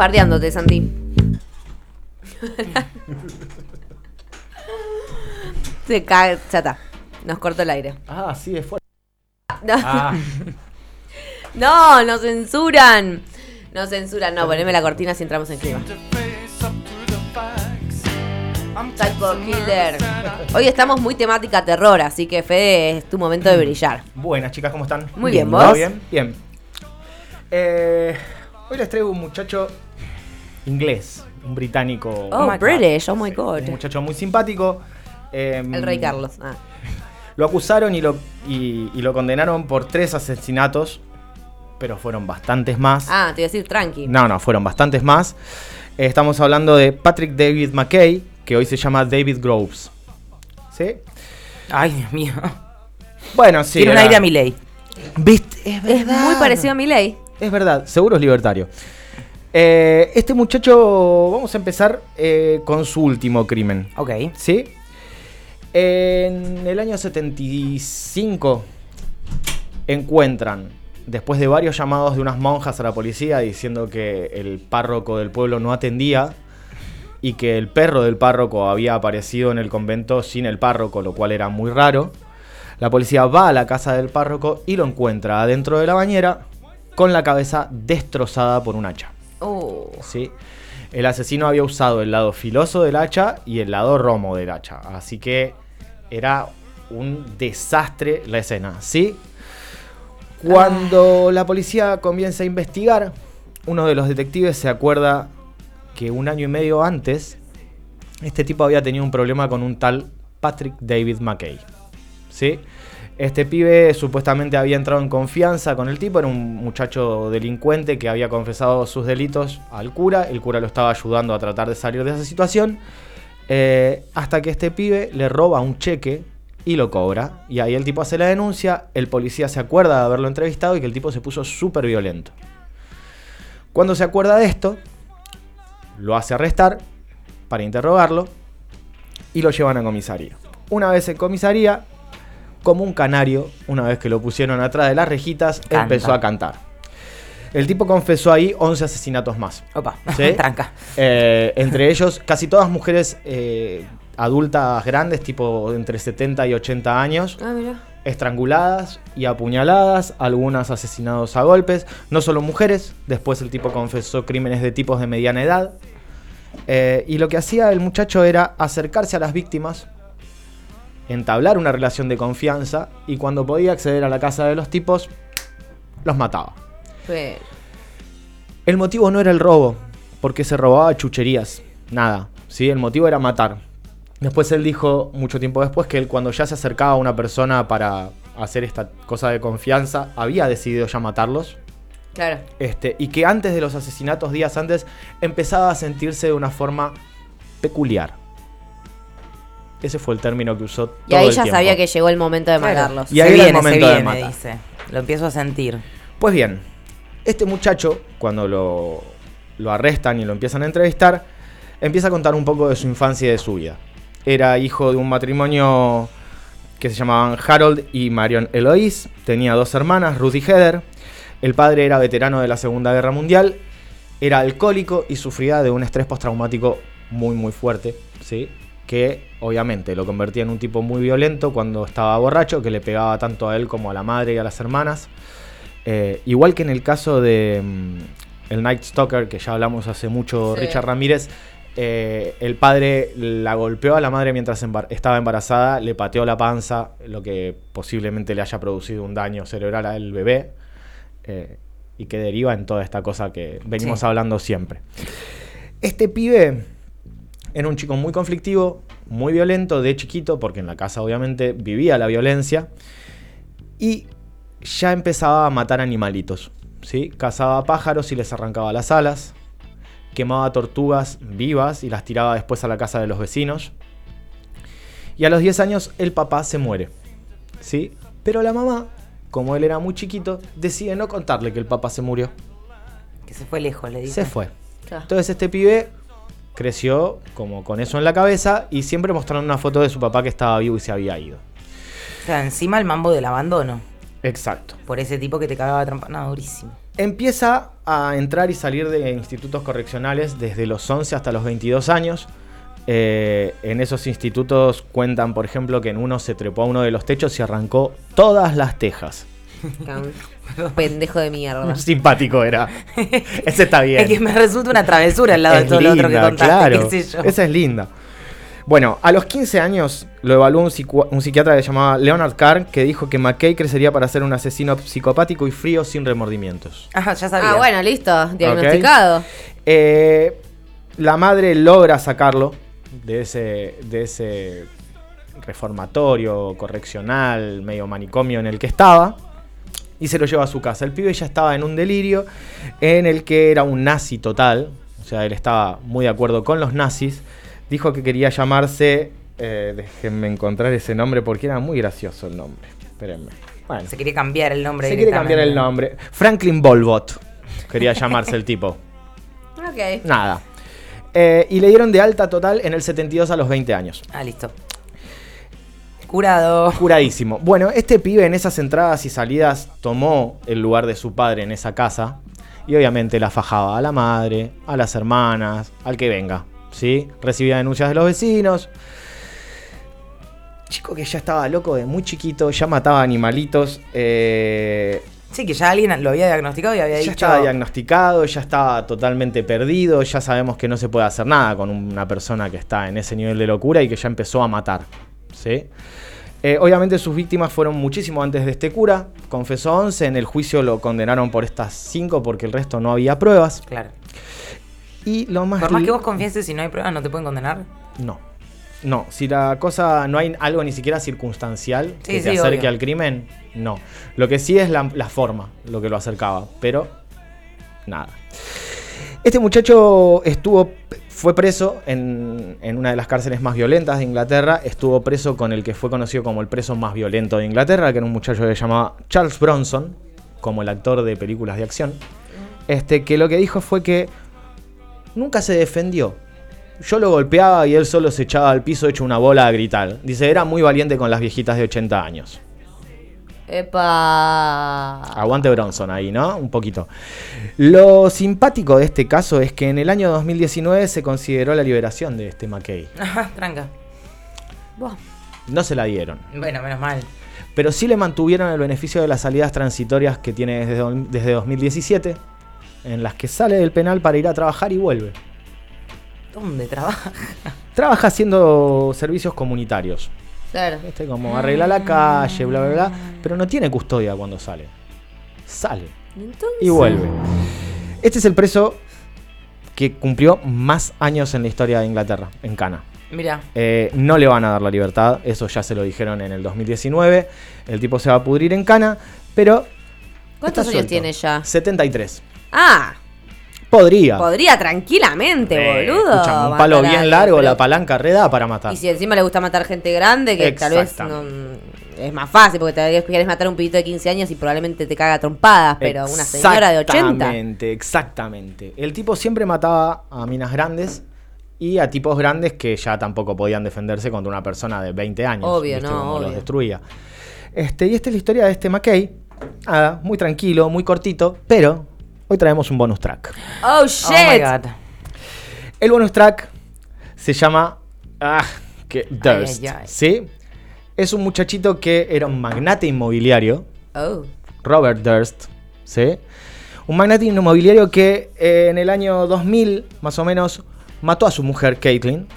bardeándote, Santi. Se cae, ya está. Nos cortó el aire. Ah, sí, es fuerte. No, Ah, no, nos censuran. Nos censuran. No, poneme la cortina si entramos en clima. Psycho Killer. Hoy estamos muy temática terror, así que Fede, es tu momento de brillar. buenas chicas, ¿cómo están? Muy bien, ¿Todo ¿vos? bien? Bien. Eh, hoy les traigo un muchacho inglés, un británico. Oh, my God. British, oh my god. Un muchacho muy simpático. Eh, El rey Carlos. Ah. Lo acusaron y lo, y, y lo condenaron por tres asesinatos, pero fueron bastantes más. Ah, te iba a decir tranqui. No, no, fueron bastantes más. Eh, estamos hablando de Patrick David McKay, que hoy se llama David Groves. ¿Sí? Ay, Dios mío. Bueno, sí. Tiene un aire a mi ley. ¿Viste? Es Es muy parecido a mi ley. Es verdad, seguro es libertario. Eh, este muchacho, vamos a empezar eh, con su último crimen. Ok. ¿Sí? En el año 75 encuentran, después de varios llamados de unas monjas a la policía diciendo que el párroco del pueblo no atendía y que el perro del párroco había aparecido en el convento sin el párroco, lo cual era muy raro. La policía va a la casa del párroco y lo encuentra adentro de la bañera con la cabeza destrozada por un hacha. Oh. ¿sí? El asesino había usado el lado filoso del hacha y el lado romo del hacha. Así que era un desastre la escena, ¿sí? Cuando la policía comienza a investigar, uno de los detectives se acuerda que un año y medio antes, este tipo había tenido un problema con un tal Patrick David McKay. ¿Sí? Este pibe supuestamente había entrado en confianza con el tipo, era un muchacho delincuente que había confesado sus delitos al cura, el cura lo estaba ayudando a tratar de salir de esa situación, eh, hasta que este pibe le roba un cheque y lo cobra, y ahí el tipo hace la denuncia, el policía se acuerda de haberlo entrevistado y que el tipo se puso súper violento. Cuando se acuerda de esto, lo hace arrestar para interrogarlo y lo llevan a comisaría. Una vez en comisaría, como un canario, una vez que lo pusieron atrás de las rejitas, Canta. empezó a cantar. El tipo confesó ahí 11 asesinatos más. Opa, ¿Sí? tranca. Eh, entre ellos, casi todas mujeres eh, adultas grandes, tipo entre 70 y 80 años, Ah, mira. estranguladas y apuñaladas, algunas asesinados a golpes, no solo mujeres, después el tipo confesó crímenes de tipos de mediana edad. Eh, y lo que hacía el muchacho era acercarse a las víctimas, entablar una relación de confianza y cuando podía acceder a la casa de los tipos, los mataba. El motivo no era el robo, porque se robaba chucherías, nada, ¿sí? El motivo era matar. Después él dijo, mucho tiempo después, que él cuando ya se acercaba a una persona para hacer esta cosa de confianza, había decidido ya matarlos. Claro. Este, y que antes de los asesinatos, días antes, empezaba a sentirse de una forma peculiar. Ese fue el término que usó todo Y ahí el ya tiempo. sabía que llegó el momento de Claro. matarlos. Y ahí se era el viene, momento se de viene, matar. dice. Lo empiezo a sentir. Pues bien, este muchacho, cuando lo, lo arrestan y lo empiezan a entrevistar, empieza a contar un poco de su infancia y de su vida. Era hijo de un matrimonio que se llamaban Harold y Marion Eloise. Tenía dos hermanas, Ruth y Heather. El padre era veterano de la Segunda Guerra Mundial. Era alcohólico y sufría de un estrés postraumático muy, muy fuerte. ¿sí? Que obviamente lo convertía en un tipo muy violento cuando estaba borracho, que le pegaba tanto a él como a la madre y a las hermanas. Eh, igual que en el caso de mm, el Night Stalker, que ya hablamos hace mucho, Sí. Richard Ramírez, eh, el padre la golpeó a la madre mientras embar- estaba embarazada, le pateó la panza, lo que posiblemente le haya producido un daño cerebral al bebé, eh, y que deriva en toda esta cosa que venimos Sí. hablando siempre. Este pibe era un chico muy conflictivo, muy violento de chiquito, porque en la casa obviamente vivía la violencia, y ya empezaba a matar animalitos. ¿sí? Cazaba pájaros y les arrancaba las alas, quemaba tortugas vivas y las tiraba después a la casa de los vecinos. Y a los 10 años el papá se muere. ¿sí? Pero la mamá, como él era muy chiquito, decide no contarle que el papá se murió. Que se fue lejos, le dice. Se fue. Entonces este pibe creció como con eso en la cabeza y siempre mostrando una foto de su papá que estaba vivo y se había ido. O sea, encima el mambo del abandono. Exacto. Por ese tipo que te cagaba trampa. No, durísimo. Empieza a entrar y salir de institutos correccionales desde los 11 hasta los 22 años. Eh, en esos institutos cuentan, por ejemplo, que en uno se trepó a uno de los techos y arrancó todas las tejas. Pendejo de mierda. Simpático era. Ese está bien. Es que me resulta una travesura al lado de todo lo otro que linda, contaste, claro. qué sé yo. Esa es linda. Bueno, a los 15 años lo evaluó un, psiquiatra que se llamaba Leonard Carr, que dijo que McKay crecería para ser un asesino psicopático y frío sin remordimientos. Ajá, ya sabía. Ah, bueno, listo. Diagnosticado. Eh, la madre logra sacarlo de ese, de ese reformatorio, correccional, medio manicomio en el que estaba. Y se lo lleva a su casa. El pibe ya estaba en un delirio en el que era un nazi total. O sea, él estaba muy de acuerdo con los nazis. Dijo que quería llamarse... eh, déjenme encontrar ese nombre porque era muy gracioso el nombre. Espérenme. Bueno, Se quería cambiar el nombre. se quiere cambiar el nombre. Franklin Bolbot. Quería llamarse el tipo. Ok. Nada. Eh, y le dieron de alta total en el 72 a los 20 años. Ah, listo. Curado. Curadísimo. Bueno, este pibe en esas entradas y salidas tomó el lugar de su padre en esa casa. Y obviamente la fajaba a la madre, a las hermanas, al que venga. ¿Sí? Recibía denuncias de los vecinos. Chico que ya estaba loco de muy chiquito, ya mataba animalitos. eh, Sí, que ya alguien lo había diagnosticado y había ya dicho. estaba diagnosticado, ya estaba totalmente perdido, ya sabemos que no se puede hacer nada con una persona que está en ese nivel de locura y que ya empezó a matar. ¿Sí? Eh, obviamente sus víctimas fueron muchísimo antes de este cura, confesó 11, en el juicio lo condenaron por estas 5 porque el resto no había pruebas. Claro. Y lo más... Por más que vos confieses, si no hay pruebas, no te pueden condenar. No. No, si la cosa no hay algo ni siquiera circunstancial Sí, que sí, acerque obvio. al crimen, no. Lo que sí es la, la forma, lo que lo acercaba, pero nada. Este muchacho estuvo, fue preso en, en una de las cárceles más violentas de Inglaterra, estuvo preso con el que fue conocido como el preso más violento de Inglaterra, que era un muchacho que se llamaba Charles Bronson, como el actor de películas de acción, este, que lo que dijo fue que nunca se defendió. Yo lo golpeaba y él solo se echaba al piso hecho una bola a gritar. Dice, era muy valiente con las viejitas de 80 años. Epa. Aguante Bronson ahí, ¿no? Un poquito. Lo simpático de este caso es que en el año 2019 se consideró la liberación de este McKay. Ajá, tranca. Buah. No se la dieron. Bueno, menos mal. Pero sí le mantuvieron el beneficio de las salidas transitorias que tiene desde, desde 2017, en las que sale del penal para ir a trabajar y vuelve. ¿Dónde trabaja? Trabaja haciendo servicios comunitarios. Claro. ¿Viste? Como arregla la calle, bla, bla, bla. Pero no tiene custodia cuando sale. Sale ¿Y entonces? y vuelve. Este es el preso que cumplió más años en la historia de Inglaterra, en Cana. Mira, Eh, no le van a dar la libertad, eso ya se lo dijeron en el 2019. El tipo se va a pudrir en Cana, pero. ¿Cuántos años suelto. tiene ya? 73. Ah, Podría. podría tranquilamente, Eh, boludo. un palo bien largo, pero- la palanca reda para matar. Y si encima le gusta matar gente grande, que tal vez no, es más fácil, porque vez quieres matar a un pibito de 15 años y probablemente te caga trompadas, pero una señora de 80. Exactamente, exactamente. El tipo siempre mataba a minas grandes y a tipos grandes que ya tampoco podían defenderse contra una persona de 20 años. Obvio, ¿viste? no, Cómo los obvio. destruía. Este, y esta es la historia de este McKay. Nada, muy tranquilo, muy cortito, pero hoy traemos un bonus track. Oh oh my shit. god. El bonus track se llama ah, que Durst, ay, ay. ¿sí? Es un muchachito que era un magnate inmobiliario, Oh. Robert Durst, ¿sí? Un magnate inmobiliario que eh, en el año 2000, más o menos, mató a su mujer, Caitlin.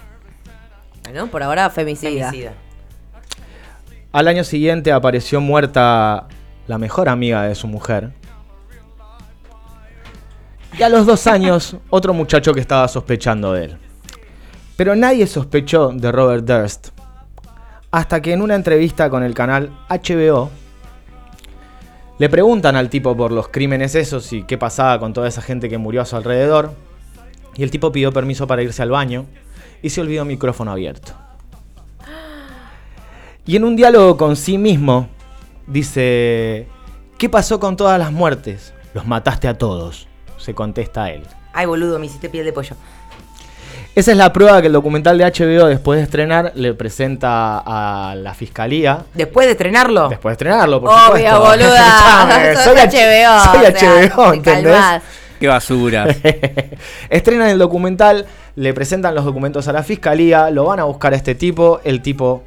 Bueno, por ahora femicida. Femicida. Al año siguiente apareció muerta la mejor amiga de su mujer. Y a los dos años, otro muchacho que estaba sospechando de él. Pero nadie sospechó de Robert Durst. Hasta que en una entrevista con el canal HBO, le preguntan al tipo por los crímenes esos y qué pasaba con toda esa gente que murió a su alrededor. Y el tipo pidió permiso para irse al baño y se olvidó micrófono abierto. Y en un diálogo con sí mismo, dice, ¿qué pasó con todas las muertes? Los mataste a todos, se contesta él. Ay, boludo, me hiciste piel de pollo. Esa es la prueba que el documental de HBO, después de estrenar, le presenta a la fiscalía. ¿Después de estrenarlo? Después de estrenarlo, por Obvio, supuesto. boluda. soy HBO. Soy o sea, HBO, te ¿entendés? Qué basura. Estrenan el documental, le presentan los documentos a la fiscalía, lo van a buscar a este tipo, el tipo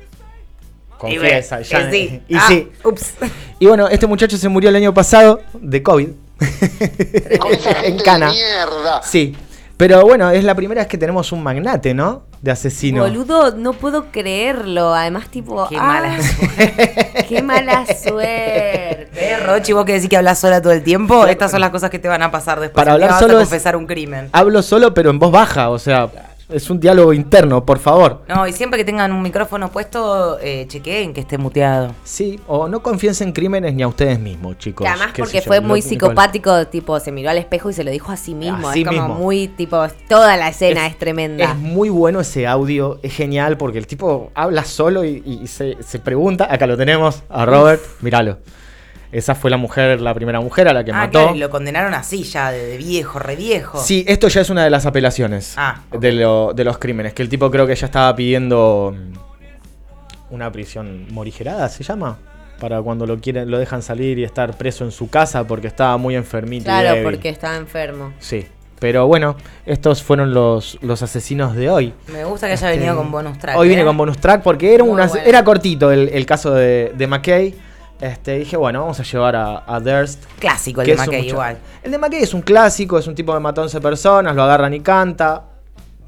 confiesa. Y ya- sí. y Ah, sí. Ups. Y bueno, este muchacho se murió el año pasado de COVID. Con esa en Cana. de mierda. Sí. Pero bueno, es la primera vez que tenemos un magnate, ¿no? De asesino. Boludo, no puedo creerlo. Además, tipo. Qué ah, mala Qué mala suerte. ¿Ves, Rochi, vos que decís que hablas sola todo el tiempo? Estas son las cosas que te van a pasar después. Para hablar vas solo a es- confesar un crimen. Hablo solo, pero en voz baja, o sea, es un diálogo interno, por favor. No, y siempre que tengan un micrófono puesto, eh, chequeen que esté muteado. Sí, o no confíen en crímenes ni a ustedes mismos, chicos. Que además porque fue muy psicopático, tipo, se miró al espejo y se lo dijo a sí mismo. A sí es como mismo. muy, tipo, toda la escena es, tremenda. Es muy bueno ese audio, es genial porque el tipo habla solo y, y se, se pregunta. Acá lo tenemos, a Robert, míralo. Esa fue la mujer, la primera mujer a la que ah, mató. claro, y lo condenaron así ya, de, de viejo, re viejo. Sí, esto ya es una de las apelaciones Ah, de, lo- de los crímenes. Que el tipo creo que ya estaba pidiendo mm, una prisión morigerada, ¿se llama? Para cuando lo quieren, lo dejan salir y estar preso en su casa porque estaba muy enfermito. y Claro, débil. porque estaba enfermo. Sí. Pero bueno, estos fueron los, los asesinos de hoy. Me gusta que haya venido con bonus track. Hoy ¿eh? vine con bonus track porque era, una, bueno. era cortito el, el caso de, de McKay. Este, dije, bueno, vamos a llevar a, a Durst. Clásico el que de McKay igual. El de McKay es un clásico, es un tipo de mató 11 personas, lo agarran y canta.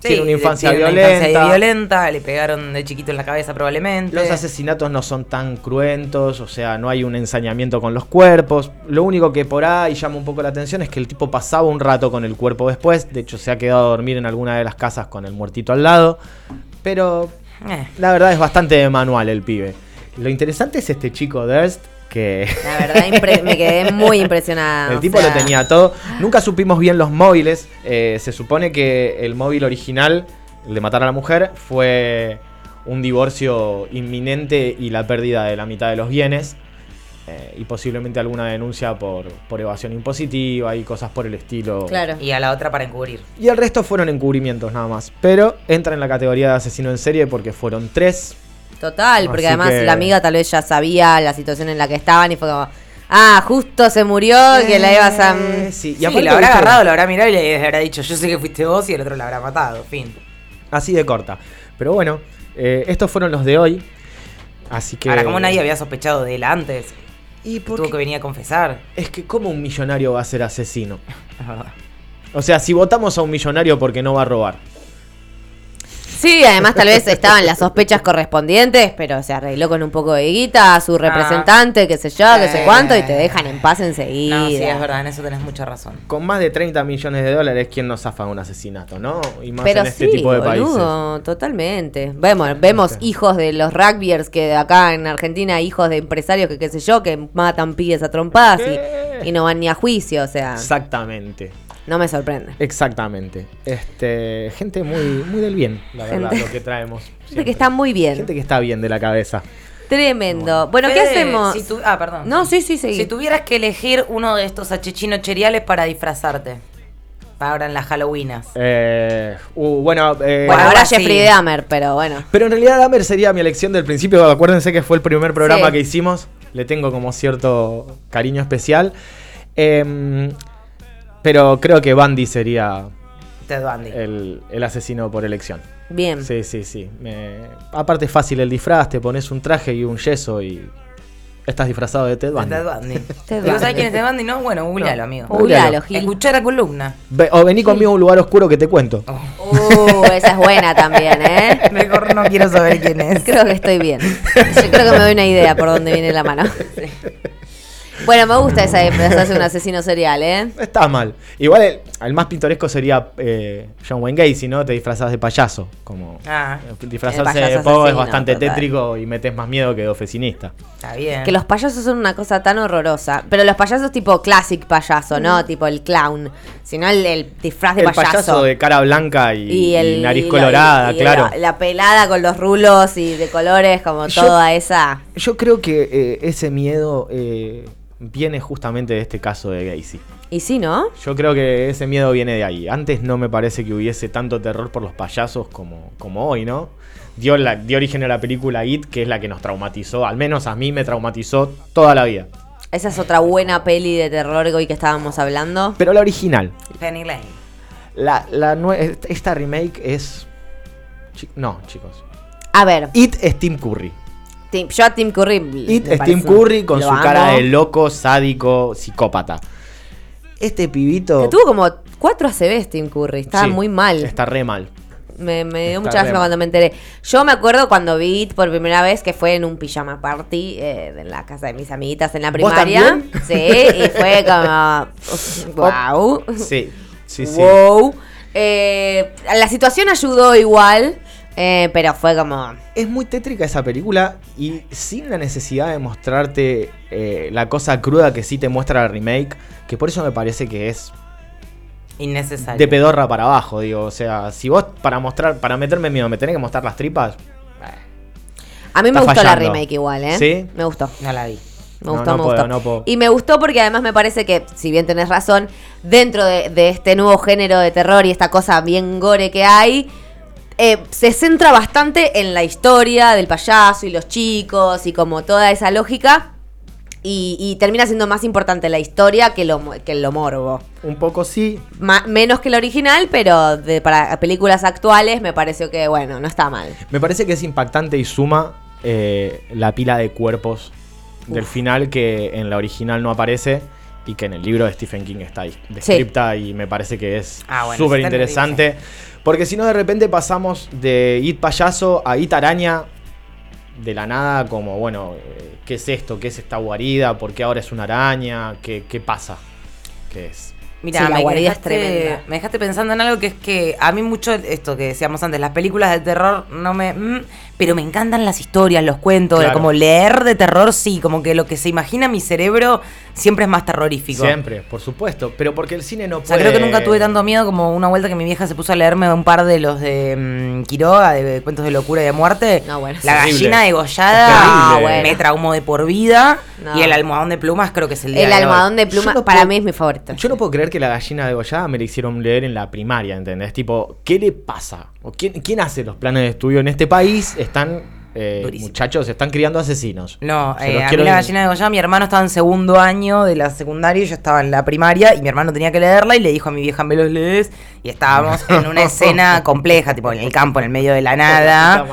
tiene una infancia tiene una violenta. infancia violenta, le pegaron de chiquito en la cabeza probablemente. Los asesinatos no son tan cruentos, o sea, no hay un ensañamiento con los cuerpos. Lo único que por ahí llama un poco la atención es que el tipo pasaba un rato con el cuerpo después. De hecho, se ha quedado a dormir en alguna de las casas con el muertito al lado. Pero Eh, la verdad es bastante manual el pibe. Lo interesante es este chico Durst, que La verdad, impre- me quedé muy impresionada. el tipo sea, lo tenía todo. Nunca supimos bien los móviles. Eh, se supone que el móvil original, el de matar a la mujer, fue un divorcio inminente y la pérdida de la mitad de los bienes. Eh, y posiblemente alguna denuncia por, por evasión impositiva y cosas por el estilo. Claro. y a la otra para encubrir. Y el resto fueron encubrimientos nada más. Pero entra en la categoría de asesino en serie porque fueron tres. Total, porque Así además que- la amiga tal vez ya sabía la situación en la que estaban y fue como, ah, justo se murió, que la ibas a... Eh, sí, Y lo habrá ¿viste? agarrado, lo habrá mirado y le habrá dicho, yo sé que fuiste vos y el otro la habrá matado. Fin. Así de corta. Pero bueno, eh, estos fueron los de hoy. Así que. Ahora, como nadie había sospechado de él antes, Y por tuvo que venir a confesar. Es que, ¿cómo un millonario va a ser asesino? O sea, si votamos a un millonario porque no va a robar. Sí, además tal vez estaban las sospechas correspondientes, pero se arregló con un poco de guita a su representante, qué sé yo, qué sé Eh. cuánto, y te dejan en paz enseguida. No, sí, es verdad, en eso tenés mucha razón. Con más de 30 millones de dólares, ¿quién no zafa de un asesinato, no? Y más Pero en este sí, tipo de países. boludo, totalmente. Vemos, vemos hijos de los rugbyers que acá en Argentina, hijos de empresarios que qué sé yo, que matan pibes a trompadas y, y no van ni a juicio, o sea, Exactamente. No me sorprende. Exactamente. Este, gente muy, muy del bien, la verdad, Gente- lo que traemos. Gente que está muy bien. Gente que está bien de la cabeza. Tremendo. Bueno, ¿qué Fede, hacemos? si tu- ah, perdón. No, sí, sí, seguí. Si tuvieras que elegir uno de estos achichinos cheriales para disfrazarte. Para ahora en las Halloweenas. Eh, uh, bueno, eh, bueno, ahora así. Jeffrey Dahmer, pero bueno. Pero en realidad Dahmer sería mi elección del principio. Acuérdense que fue el primer programa Sí. que hicimos. Le tengo como cierto cariño especial. Em, pero creo que Bandy sería Ted Bundy. el, el asesino por elección. Bien. Sí, sí, sí. Me- Aparte es fácil el disfraz, te pones un traje y un yeso y estás disfrazado de Ted Bundy. Ted Bundy. Ted ¿Y vos sabés Bundy. quién es Ted Bundy? No, bueno, googlealo, amigo. Googlealo, Gil. Escuchar columna. Ve- o vení conmigo a un lugar oscuro que te cuento. Uh, esa es buena también, ¿eh? Mejor no quiero saber quién es. Creo que estoy bien. Yo creo que me doy una idea por dónde viene la mano. Bueno, me gusta esa de disfrazarse de un asesino serial, ¿eh? No está mal. Igual el, el más pintoresco sería eh, John Wayne Gacy, ¿no? Te disfrazas de payaso. Como Ah, disfrazarse El de pogo es bastante total. tétrico y metes más miedo que de oficinista. está bien. Que los payasos son una cosa tan horrorosa. Pero los payasos tipo classic payaso, ¿no? Tipo el clown. Sino el, el disfraz de el payaso. payaso de cara blanca y, y, el, y nariz y colorada, y claro. La, la pelada con los rulos y de colores, como Yo- toda esa. Yo creo que eh, ese miedo eh, viene justamente de este caso de Gacy. Y sí, ¿no? Yo creo que ese miedo viene de ahí. Antes no me parece que hubiese tanto terror por los payasos como, como hoy, ¿no? Dio, la, dio origen a la película It, que es la que nos traumatizó. Al menos a mí me traumatizó toda la vida. Esa es otra buena peli de terror hoy que estábamos hablando. Pero la original. Penny Lane. La, la nue- esta remake es... No, chicos. A ver, It es Tim Curry. Tim- yo a Tim Curry. It es Tim Curry con su amo. cara de loco, sádico, psicópata. Este pibito... Que tuvo como cuatro ACVs Tim Curry. Estaba Sí, muy mal. Está re mal. Me, me dio mucha mal. cuando me enteré. Yo me acuerdo cuando vi It por primera vez que fue en un pijama party eh, en la casa de mis amiguitas en la ¿Vos primaria. también? Sí, y fue como. wow. Sí, sí, sí. Wow. Eh, la situación ayudó igual, eh, pero fue como. Es muy tétrica esa película y sin la necesidad de mostrarte eh, la cosa cruda que sí te muestra la remake, que por eso me parece que es Innecesario. de pedorra para abajo, digo, o sea, si vos para mostrar, para meterme miedo, me tenés que mostrar las tripas, A mí me gustó la remake igual, ¿eh? ¿Sí? Me gustó. No la vi. Me No, gustó, no me puedo, gustó. no puedo. Y me gustó porque además me parece que, si bien tenés razón, dentro de, de este nuevo género de terror y esta cosa bien gore que hay, eh, se centra bastante en la historia del payaso y los chicos y como toda esa lógica. Y, y termina siendo más importante la historia que lo, que lo morbo. un poco sí, Ma- menos que el original, pero de, para películas actuales me pareció que, bueno, no está mal. me parece que es impactante y suma eh, la pila de cuerpos del final que en la original no aparece y que en el libro de Stephen King está ahí, descripta y me parece que es Ah, bueno, súper interesante. Porque si no, de repente pasamos de It payaso a It araña de la nada, como, bueno, eh, ¿qué es esto? ¿Qué es esta guarida? ¿Por qué ahora es una araña? ¿Qué, qué pasa? ¿Qué es? Mira, Sí, la me, dejaste, tremenda. me dejaste pensando en algo que es que a mí mucho esto que decíamos antes, las películas de terror no me... mm, pero me encantan las historias, los cuentos, Claro. como leer de terror, sí, como que lo que se imagina mi cerebro siempre es más terrorífico. Siempre, por supuesto. Pero porque el cine no O sea, puede... creo que nunca tuve tanto miedo como una vuelta que mi vieja se puso a leerme un par de los de mm, Quiroga, de cuentos de locura y de muerte. No, bueno, la gallina degollada terrible. bueno, me traumó de por vida. No. Y el almohadón de plumas creo que es el día El almohadón de Yo pluma no para puedo- mí es mi favorito. Yo no puedo creer que la gallina degollada me la hicieron leer en la primaria, ¿entendés? Tipo, ¿qué le pasa? ¿O quién, quién hace los planes de estudio en este país? Están, eh, muchachos, están criando asesinos. No, eh, a mí la gallina de Goya, mi hermano estaba en segundo año de la secundaria y yo estaba en la primaria y mi hermano tenía que leerla y le dijo a mi vieja, me los lees. Y estábamos en una escena compleja, tipo en el campo, en el medio de la nada.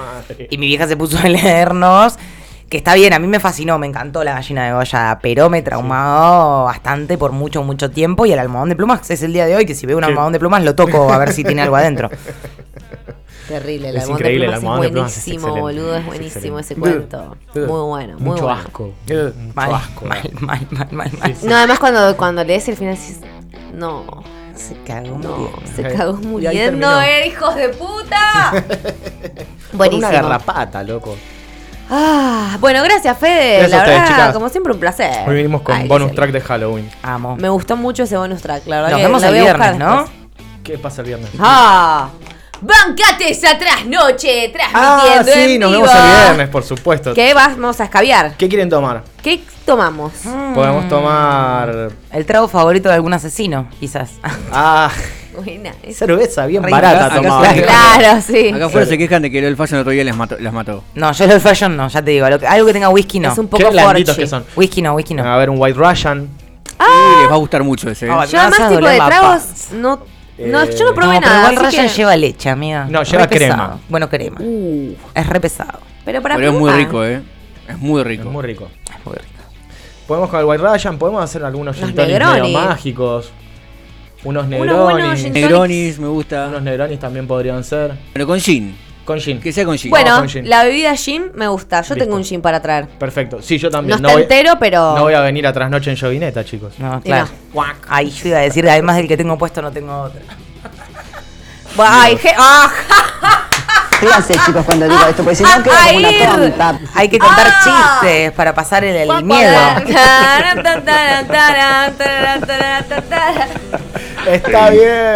Y mi vieja se puso a leernos. Que está bien, a mí me fascinó, me encantó la gallina de Goya, pero me traumó bastante por mucho, mucho tiempo. Y el almohadón de plumas es el día de hoy, que si veo un Sí. almohadón de plumas lo toco a ver si tiene algo adentro. Terrible, el Es almohadón increíble, de el plumas de es plumas es buenísimo, boludo, es es buenísimo ese cuento. Muy bueno, muy Mucho bueno. asco. Mucho Mal, asco. mal, mal, mal, mal, mal. No, además cuando, cuando lees el final dices, no, Se cagó no, muriendo. se Eh, cagó muriendo, eh, hijos de puta. Por Buenísimo. una garrapata, loco. Ah, bueno, gracias Fede, Gracias la a ustedes, verdad, chicas. como siempre un placer. Hoy venimos con Ay, bonus sí. track de Halloween. Amo. Me gustó mucho ese bonus track, la verdad Nos que vemos el voy a buscar viernes, ¿no? después. ¿Qué pasa el viernes? Ah, bancate esa trasnoche Ah, transmitiendo sí, en nos vivo. vemos el viernes, por supuesto. ¿Qué vamos a escabiar? ¿Qué quieren tomar? ¿Qué tomamos? Podemos tomar. El trago favorito de algún asesino, quizás. Ah, Buena, es- cerveza bien barata acá Claro, sí. Acá afuera se quejan de que el fashion el otro día les mató, las mató. No, yo el old fashion no, ya te digo. lo que- algo que tenga whisky no. Es un Qué poco blanditos forchi. que son. Whisky no, whisky no. A ver, un White Russian. Y les va a gustar mucho ese. ¿eh? Ah, Yo además tipo de tragos no, no, Eh, yo no probé no, pero nada. igual así Ryan que- lleva leche, amiga. No, Re lleva pesado. crema. Bueno, crema. Uh, Es re pesado. pero para Pero es muy rico, ¿eh? Es muy Es rico. muy rico. Es muy rico. Podemos con el White Russian, podemos hacer algunos gin mágicos. Unos Unos Negronis. gin Negronis me gusta. Unos Negronis también podrían ser. Pero con gin. Con gin. Que sea con gin. Bueno, con gin. la bebida gin me gusta. Yo Listo. tengo un gin para traer. Perfecto. Sí, yo No también. está voy, entero, pero. no voy a venir a trasnoche en Jovineta, chicos. No, claro. Ahí yo iba a decir, además del que tengo puesto, no tengo otro. Ay, je- ah, Fíjense, chicos, cuando digo esto, porque si no queda como una tonta. Hay que contar Ah. chistes para pasar el, el miedo. Está bien.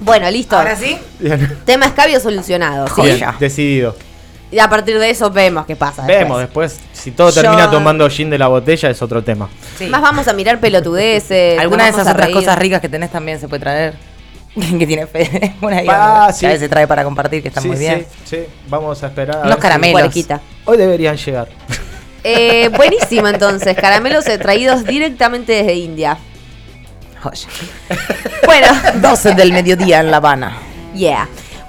Bueno, listo. Ahora sí. Bien. Tema escabio solucionado. ¿sí? Bien, Ya. decidido. Y a partir de eso vemos qué pasa. Vemos después. Si todo Yo- termina tomando gin de la botella es otro tema. Sí. Más vamos a mirar pelotudeces. Alguna de nos esas a otras reír. cosas ricas que tenés también se puede traer. que tiene fe. Una Ah, que sí. a veces trae para compartir, que está sí, muy bien. sí, sí. Vamos a esperar. a Unos ver si- caramelos. Puerquita. Hoy deberían llegar. Eh, buenísimo entonces, caramelos eh, traídos directamente desde India. Joya. Bueno, 12 del mediodía en La Habana. yeah.